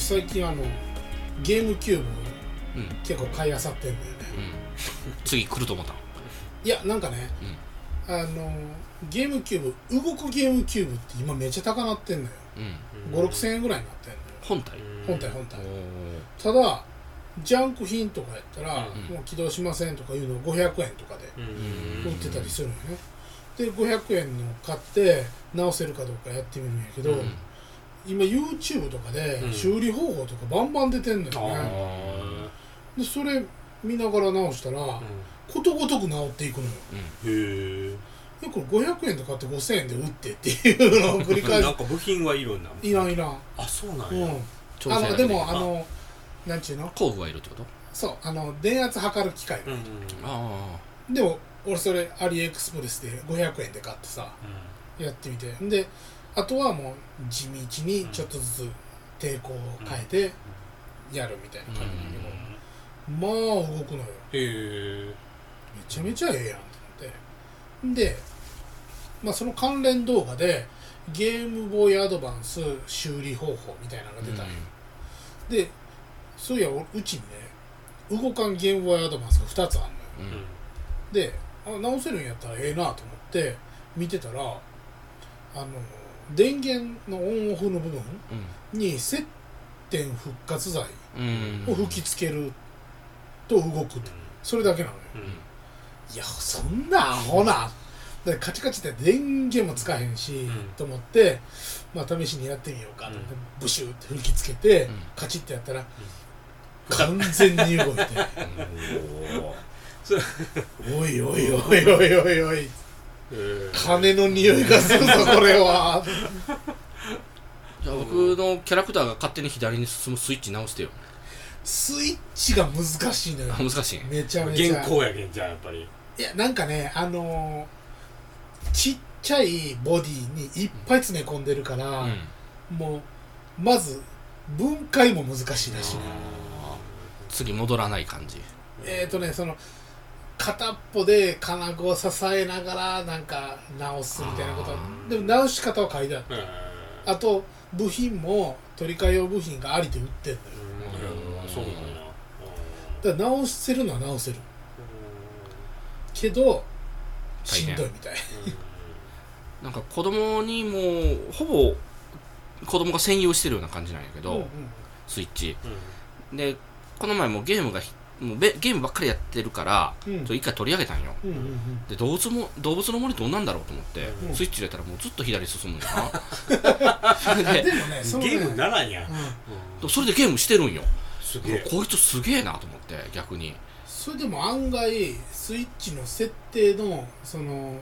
最近あのゲームキューブうん。結構買いあさってんだよね。うん。次来ると思ったいやなんかね、あのゲームキューブ動くゲームキューブって今めっちゃ高なってんのよ。うん。5 6千円ぐらいになってんのよ。本体？本体本体。おただジャンク品とかやったら、うん。もう起動しませんとかいうのを500円とかでうん。売ってたりするのよね。で500円の買って直せるかどうかやってみるんやけど、うん今 YouTube とかでうん。修理方法とかバンバン出てんのよね、あでそれ見ながら直したら、ーことごとく直っていくのよ。うん。へでこれ500円で買って5000円で売ってっていうのを繰りえ返なんか部品はいるんだいらんいらん。あそうなんや。うん。調整あのでもあのなんちゅうの？工具がいるってこと？そうあの電圧測る機械、うんうんあでも俺それアリエクスプレスで500円で買ってさやってみて。であとはもう地道にちょっとずつ抵抗を変えてやるみたいな感じだけど、まあ動くのよ。へえ。めちゃめちゃええやんと思って。で、まあ、その関連動画でゲームボーイアドバンス修理方法みたいなのが出たんよ、でそういやうちにね動かんゲームボーイアドバンスが2つあんのよ。であ直せるんやったらええなと思って見てたらあの電源のオンオフの部分に接点復活剤うん。を吹きつけると動くと。それだけなのよ。うん。いやそんなアホな。でカチカチって電源も使えへんし、ん。と思って、まあ、試しにやってみようかと思って、ブシューって吹きつけて、うん。カチッてやったら、完全に動いて。おいおいおいおいおいおい金の匂いがするぞこれは。じゃあ僕のキャラクターが勝手に左に進むスイッチ直してよ。スイッチが難しいのよ。あ難しい？めちゃめちゃ。原稿やけんじゃあやっぱり。いやなんかねあのーちっちゃいボディにいっぱい詰め込んでるから、うん。もうまず分解も難しいらしいな次戻らない感じえーとねその片っぽで金具を支えながらなんか直すみたいなこと。でも直し方は書いてある。へえ。あと部品も取り替え用部品がありで売ってんのよ。うん。そうなんや。だ直せるのは直せる。けどしんどいみたい。なんか子供にもうほぼ子供が専用してるような感じなんやけど、うんうん。スイッチ。うん。でこの前もゲームがひもうべゲームばっかりやってるから、うん。一回取り上げたんよ。うんうんうん。で動物も動物の森どうなんだろうと思って、うん。スイッチ入れたらもうずっと左進むんやな ででもねゲームならんやうん。それでゲームしてるんよ。すげえ。こいつすげえなと思って逆に。それでも案外スイッチの設定のその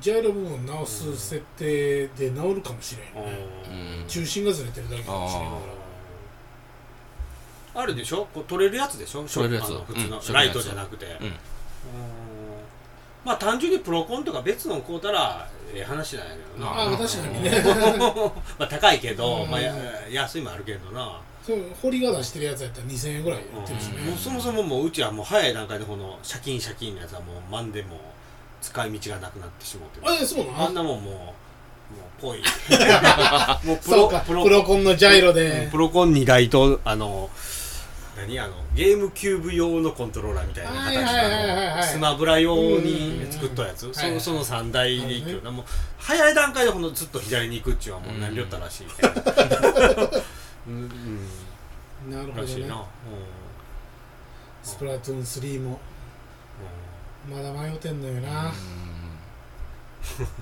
ジャイロ部分直す設定で直るかもしれんよね、うん。中心がずれてるだけかもしれんかあれでしょ？こう取れるやつでしょ？取れるやつ。あの普通のうんライトじゃなくて。うん。うん。まあ単純にプロコンとか別の買うたらええ話なんやけどな。らああ確かにね。まあ高いけど、うん。まあ、や安いもあるけどな、そう堀が出してるやつやったら2000円ぐらい売ってるしね、もうそもそももううちはもう早い段階でこの借金借金のやつはもう満でもう使い道がなくなってしまってる。あえそうなの？あんなもんもうもうぽい。もうプそうか。プロコンのジャイロで、プロコン2台とあの何あのゲームキューブ用のコントローラーみたいな形のスマブラ用に作ったやつ。うん。そのその3台でいくよはい。なもう早い段階でほんとずっと左に行くっちゅうはもう何りょったらしい。うんうんなるほどね。らしいなうん。スプラトゥーン3もまだ迷ってんのよな、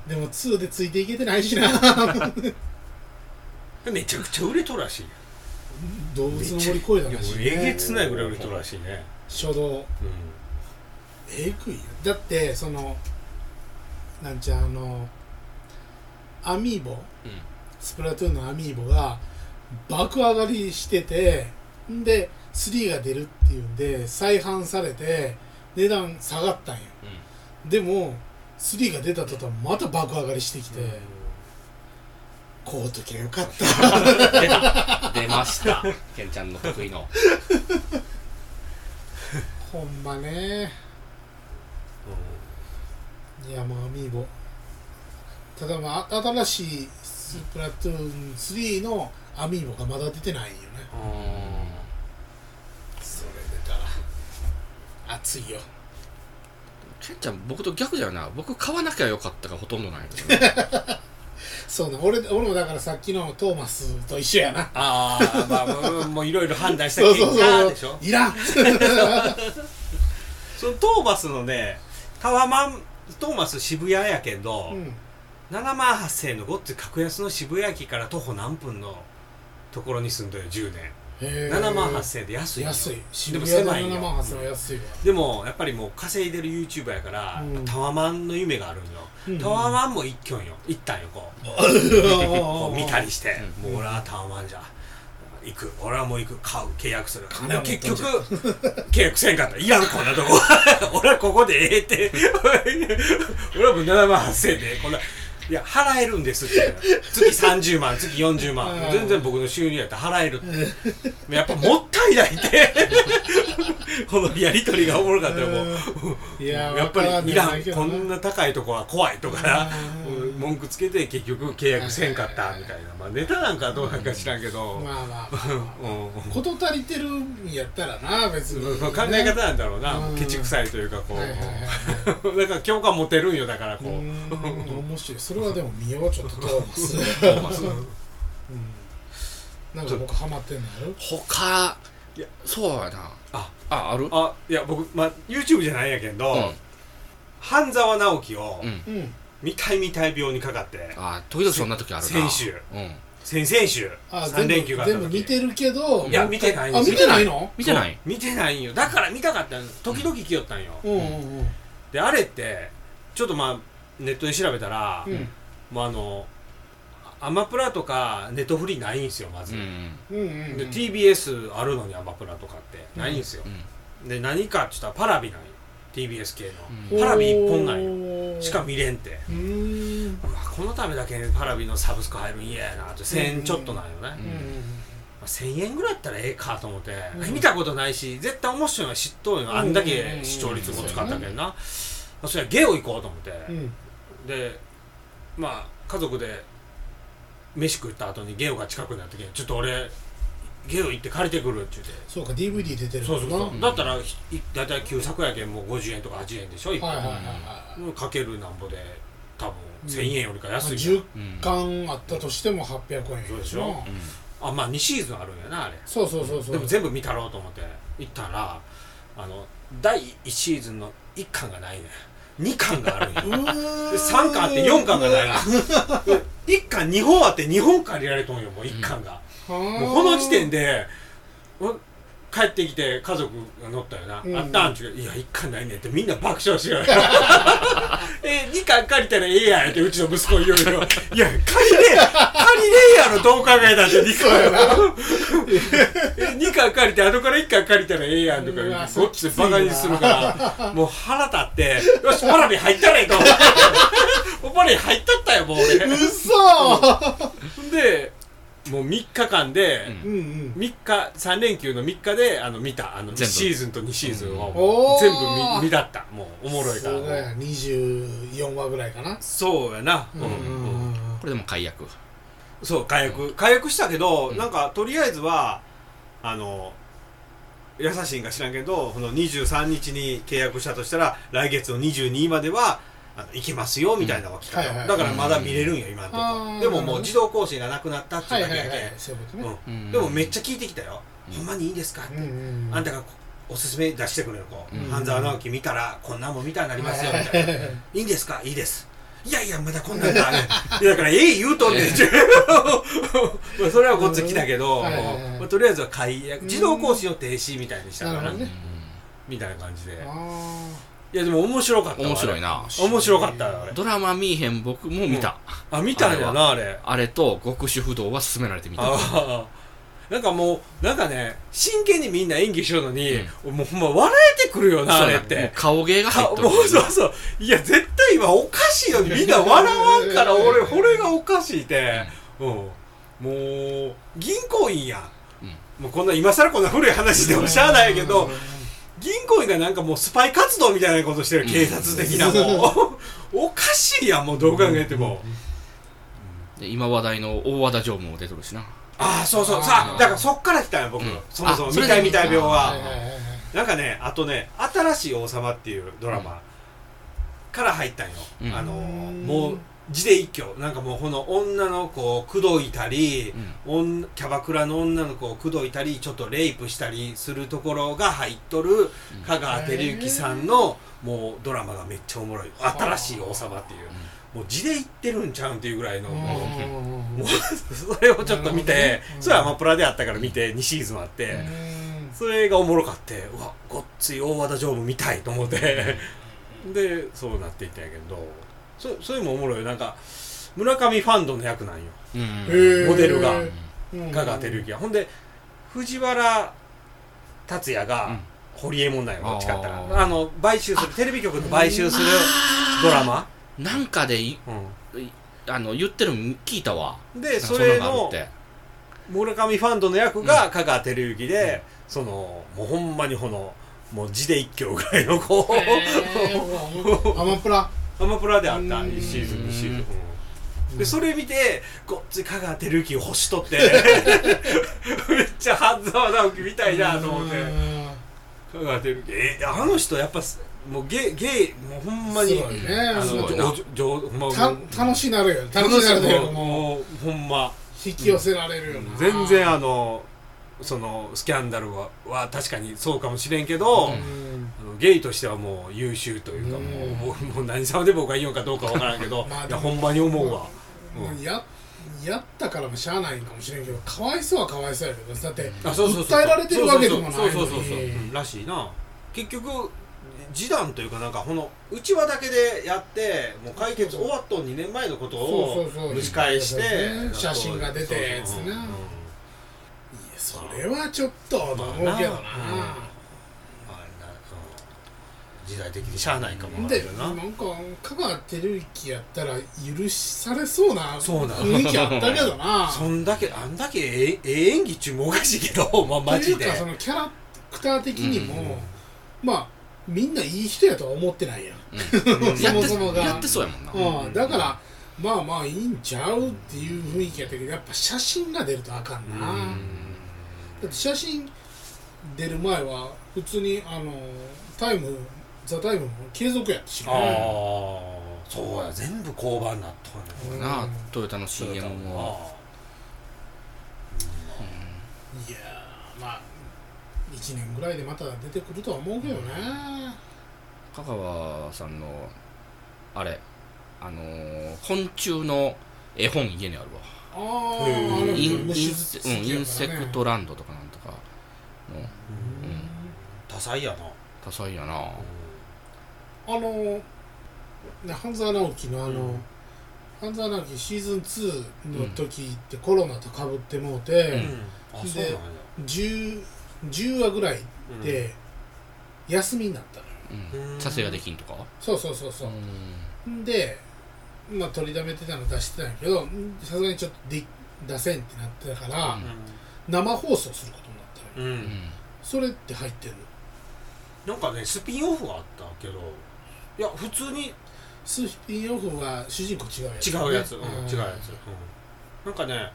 でも2でついていけてないしな。う んめちゃくちゃ売れとるらしい動物の森超えたいやらしいもうえげねつないぐらい売れとるらしいね。初動。うえぐいよ。だってそのなんちゃうあのアミーボ。スプラトゥーンのアミーボが爆上がりしててんで3が出るっていうんで再販されて値段下がったんよ。でも3が出た途端また爆上がりしてきて、んこうときゃよかった。出ました。ケンちゃんの得意の。ほんまね。いやもうアミーボ。ただまあ新しいスプラトゥーン3のアミーボがまだ出てないよね。それ出たら熱いよ。ケンちゃん僕と逆じゃな僕買わなきゃよかったがほとんどない そうね。俺俺もだからさっきのトーマスと一緒やな。ああまあもうもういろいろ判断した結果でしょ？いらん。そのトーマスのねタワマントーマス渋谷やけど、うん。7万8000円のごっつい格安の渋谷駅から徒歩何分のところに住んでる10年7万8000円で安いよ。安い。で渋も谷で7狭いよ。万8000は安いわ。でもやっぱりもう稼いでる YouTuber やから、うん。タワマンの夢があるんよ、うん。タワマンも一挙よ。行ったんよこう。こう見たりして、うん。もう俺はタワマンじゃ。行く。俺はもう行く。買う。契約する。結局契約せんかった。いらんこんなとこ。俺はここでええって。俺はもう7万8000円でこんないや払えるんですって月30万 月40万。うん。全然僕の収入やったら払えるって。やっぱもったいないって。このやり取りがおもろかったよもう。いややっぱりいらん。こんなな高いとこは怖いとか文句つけて結局契約せんかったみたいな。まあネタなんかどうなんか知らんけど、まあまあまあまうん。あ事足りてるんやったらな別に。まあ考え方なんだろうな、うん。ケチくさいというかこう、はいはいはいだから共感持てるんよだからこう、面白い。それはでも見ようちょっとトーマス。うん。なんか僕ハマってんのある？他。いやそうやな。あ。あある？あいや僕、まあ、YouTube じゃないんやけど、うん。半沢直樹をうん。うん見たい見たい病にかかって、あ時々そんな時あるな。先週。うん。先々週。あ3連休があった全部時見てるけど。いや見てないんあですよ。見てないの？見てない。見てない。んよ。だから見たかったん時々来よったんよ、うんうんうん。であれってちょっとまあネットで調べたら、うん。もうあのアマプラとかネットフリーないんですよまず、うんうん。うんで TBS あるのにアマプラとかってないんですよ。う、ん。で何かって言ったらパラビなんよ TBS 系うん。の、パラビ一本なんよよしか見れんて。うーん。うわこのためだけパラビのサブスク入るん嫌やなって。1000ちょっとなんよね、まあ、1000円ぐらいやったらええかと思って、うん見たことないし絶対面白いのは知っとるよ。あんだけ視聴率も使ったけどな、それはゲオ行こうと思って、うん。でまあ家族で飯食った後にゲオが近くなってきてちょっと俺ゲオ行って借りてくるって言って。そうか DVD 出てるそうそうそう、んだったらひだいたい旧作やけんもう50円とか80円でしょ、一本。はいはいはいはい。かけるなんぼで多分うん。1000円よりか安い10よ、うん巻あったとしても800円そうでしょ？あまあ2シーズンあるんやなあれ。そうそうそうそう。でも全部見たろうと思って行ったらあの第1シーズンの1巻がないね2巻があるんや。うーん。で3巻あって4巻がないの1巻2本あって2本借りられとんよもう1巻が、もうこの時点でお帰ってきて家族が乗ったよな、うん。あったんちゅういや1巻ないねんってみんな爆笑しようよ。え2巻借りたらええやんってうちの息子言うよ。いや借りれ借りれやろどう考えたって2巻 え2巻借りて後から1巻借りたらええやんとかこっちでバカにするからもう腹立ってよしパラビ入ったらええと思ってもうパラビ入ったったよもう俺うそでもう3日間で、うん。うんうん。3日3連休の3日であの見た。あの1全部。シーズンと2シーズンを全部見見たった。もうおもろいから。そうだよ24話ぐらいかな。そうやな、ううんん。うん。これでも解約？そう解約。解約したけど、うん。なんかとりあえずはあの優しいんか知らんけどこの23日に契約したとしたら来月の22まではあの行けますよみたいなのが来たよ、はいはいだからまだ見れるんよ今のとこ。あーでももう自動更新がなくなったってはいいうはいだけやけでもめっちゃ聞いてきたよ、うん。ほんまにいいですかって、うんうんあんたがこおすすめ出してくれる子、うん。半沢直樹見たらこんなんも見たいになりますよみたいな、いいんですか？いいです。いやいやまだこんなんだい。やだからええ言うとんねん それはこっち来たけど、はいはいはい。まあ、とりあえずは解約自動更新を停止みたいにしたから、ね。みたいな感じで。あいやでも面白かったわ面白いな。あれ面白かったよあれ。ドラマ見えへん僕も見た。あ見たんやなあれあれ。と極主不動は勧められてみた。なんかもうなんかね真剣にみんな演技しようのに、もうほんま笑えてくるよなあれっもうて顔芸が入かっとる。もうそうそう。いや絶対今おかしいのにみんな笑わんから俺これがおかしいって。うん。もう銀行員や、うん。もうこんな今更こんな古い話でもしゃあないけど銀行員がなんかもうスパイ活動みたいなことしてる警察的なもう。おかしいやんもうどう考えても。で今話題の大和田常務も出とるしな。ああそうそう。さあだからそっから来たんよ僕、うん。そもそもあそれで見た。い見たい病は。はいはいはいはい。なんかねあとね「新しい王様」っていうドラマから入ったんよ、うん。あのうん。もう字で一挙。なんかもうこの女の子を口説いたり、うん。女キャバクラの女の子を口説いたりちょっとレイプしたりするところが入っとる香川照之さんのもうドラマがめっちゃおもろい「新しい王様」っていう。もう字で言ってるんちゃうんっていうぐらいのもうそれをちょっと見て、それはアマプラであったから見て2シーズンあって、うん。それがおもろかってうわごっつい大和田常務見たいと思って。でそうなっていったんやけどそそれもおもろいよ。なんか村上ファンドの役なんよ。うん。モデルが。うん。香川照之が。ほんで藤原竜也がうん。堀江門なんよどっちかったら。あの買収する。テレビ局の買収するドラマ、なんかでいあの言ってるの聞いたわ。うん、でそそれれの村上ファンドの役が香川照之で、そのもうほんまにこのもう字で一挙ぐらいのこう、アマプラアマプラであったうん。1シーズン2シーズン、でそれ見てごっつい香川照之を欲しとって。めっちゃ半沢直樹みたいなと思って。香川照之。えあの人やっぱすもうゲイゲイもうほんまにあのすごいなじょじょほんまた楽しなるよね。楽しなるよもうほんま。引き寄せられるよな。全然あのそのスキャンダルはは確かにそうかもしれんけど、うん。あのゲイとしてはもう優秀というか、うん。もう もう何様で僕が言うのかどうかわからんけどまあいやほんまに思うわ、うん。ややったからもしゃあないんかもしれんけどかわいそうはかわいそうやけどだってあそうそうそう訴えられてるわけでもないのに。そうそうそうそう、う。んらしいな。結局示談というかなんかこの内輪だけでやってもう解決終わっと2年前のことをそうそうそう。蒸し返して写真が出てそうそうつなうんうんそれはちょっとと思うけどな、まあな時代的に。しゃあないかもな。なんか香川照之やったら許されそうなそうなの。雰囲気あったけどな。そんだけあんだけええええ演技っちゅうもおかしいけど まあマジで。というかそのキャラクター的にも、まあみんないい人やとは思ってないやん、うん。そもそもが。やってそうやもんな。うん、だからまあまあいいんちゃうっていう雰囲気やったけどやっぱ写真が出るとあかんな、だって写真出る前は普通にあのタイムザタイムも継続やったしああねそうや全部交番になっとんねんなあトヨタの CM もいやーまあ1年ぐらいでまた出てくるとは思うけどね、香川さんのあれあのー昆虫の絵本家にあるわ。ああインセ,、クトランドとかなんとかの。うん。多彩やな。多彩やなあのね半沢直樹のあの、半沢直樹シーズン2の時ってコロナとかぶってもうて、うん。あそうなんや。10, 10話ぐらいで休みになったのよ。うん。撮影ができんとか？そうそうそうそう。う、ん、でまあ取りだめてたの出してたんやけどんさすがにちょっとで出せんってなってたから、うん。生放送することになったのよ。うん、うん。それって入ってるの？なんかねスピンオフがあったけどいや普通に。スピンオフは主人公違うやつ、違うやつ、うん違うやつ、うん。なんかね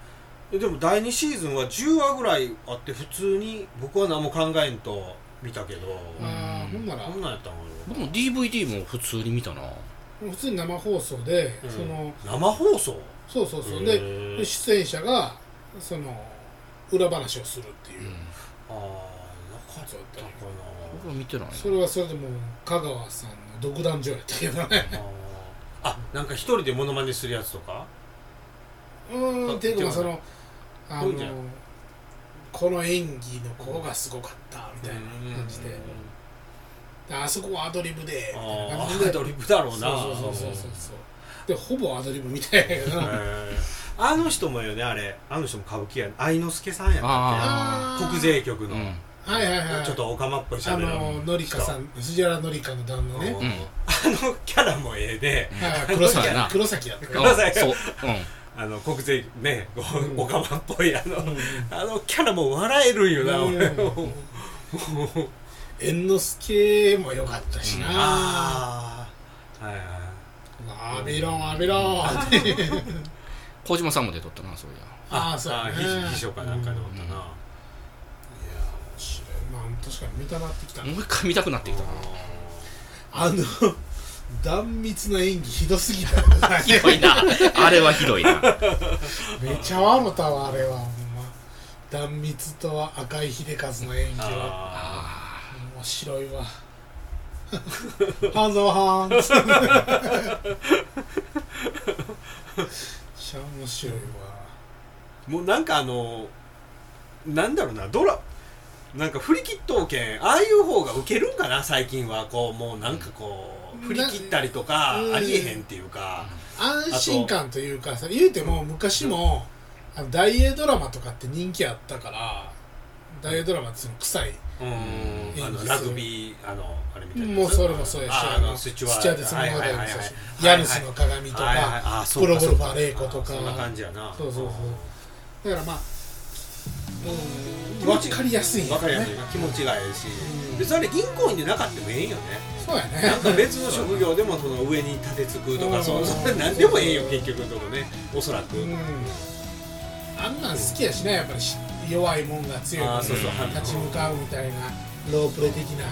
えでも第2シーズンは10話ぐらいあって普通に僕は何も考えんと見たけど、ああほんなら。こんなんやったんか僕も DVD も普通に見たな。普通に生放送で、うん。そのな生放送？そうそうそう。へで出演者がその裏話をするっていう。うん。ああなかったかな僕は見てないな。それはそれでもう香川さんの独壇場やったけどね。あなんか一人でモノマネするやつとか？うーんっていうかまあそのあのこの演技のここがすごかったみたいな感じで。であそこはアドリブでみたいなあ感じで。あアドリブだろうな。そうそうそうそうそうでほぼアドリブみたいやけどなあの人もよねあれ。あの人も歌舞伎や愛之助さんやったっあけ国税局の、うんはいはいはい。ちょっとオカマっぽいしゃあべるののりかさん藤原のりかの旦那ね。うん。うんあのキャラもええで。黒そうやな。崎黒崎やった。黒崎そう、うん、あの国税ねこううん。オカマっぽいあの、うん。あのキャラも笑えるんよな、うん。俺猿之助も良かったしな。ああはいはい。浴びろ浴びろ小島さんも出とったなそういや。ああそうや秘書かなんかでおったな、うんいや面白いまあ確かに見たなってきたもう一回見たくなってきた。なあの断蜜の演技ひどすぎた。ひどいな。あれはひどいな。めちゃ笑ったわあれは。ほんま。断蜜と赤井秀和の演技は。あ面白いわ。半沢半つってめっちゃ面白いわ。ーもうなんかあのなんだろうなドラなんか振り切っとうけんああいう方がウケるんかな最近は。こうもうなんかこう振り切ったりとかうん。ありえへんっていうか。安心感というかさ言うても昔もあの大英ドラマとかって人気あったから大英ドラマってその臭い。うん。あのラグビーあのあれみたいなもうそれもそうやしああのスチュワーデス物語もそうやしヤヌスの鏡とかプロゴルファーそうレイコとか。そんな感じやな。そうそうそう。だからまあうん分かりやすいんやわかりやすい。気持ちがええし。うん。別にあれ銀行員でなかったもええんよね。そうやね。なんか別の職業でもその上に立てつくとうん。かそうそれ何でもええよ結局のとこね。おそらく。うん。あんなん好きやしねやっぱりし弱いもんが強いもん立ち向かうみたいなロープレ的な。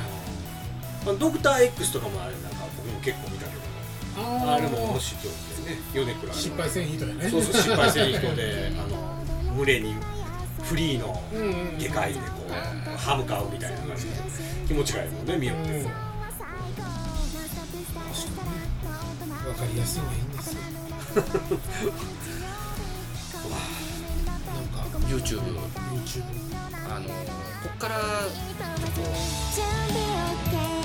あのドクター X とかもあれなんか僕も結構見たけどああれも面白いね米倉失敗せん人やね。そうそう失敗せん人であの群れにフリーのうんうん。外科医でこう歯向かうみたいな感じで気持ちがいいもんね見よって。うんわかりやすいのがいいんですよ。なんか YouTube YouTube あのこっから準備 OK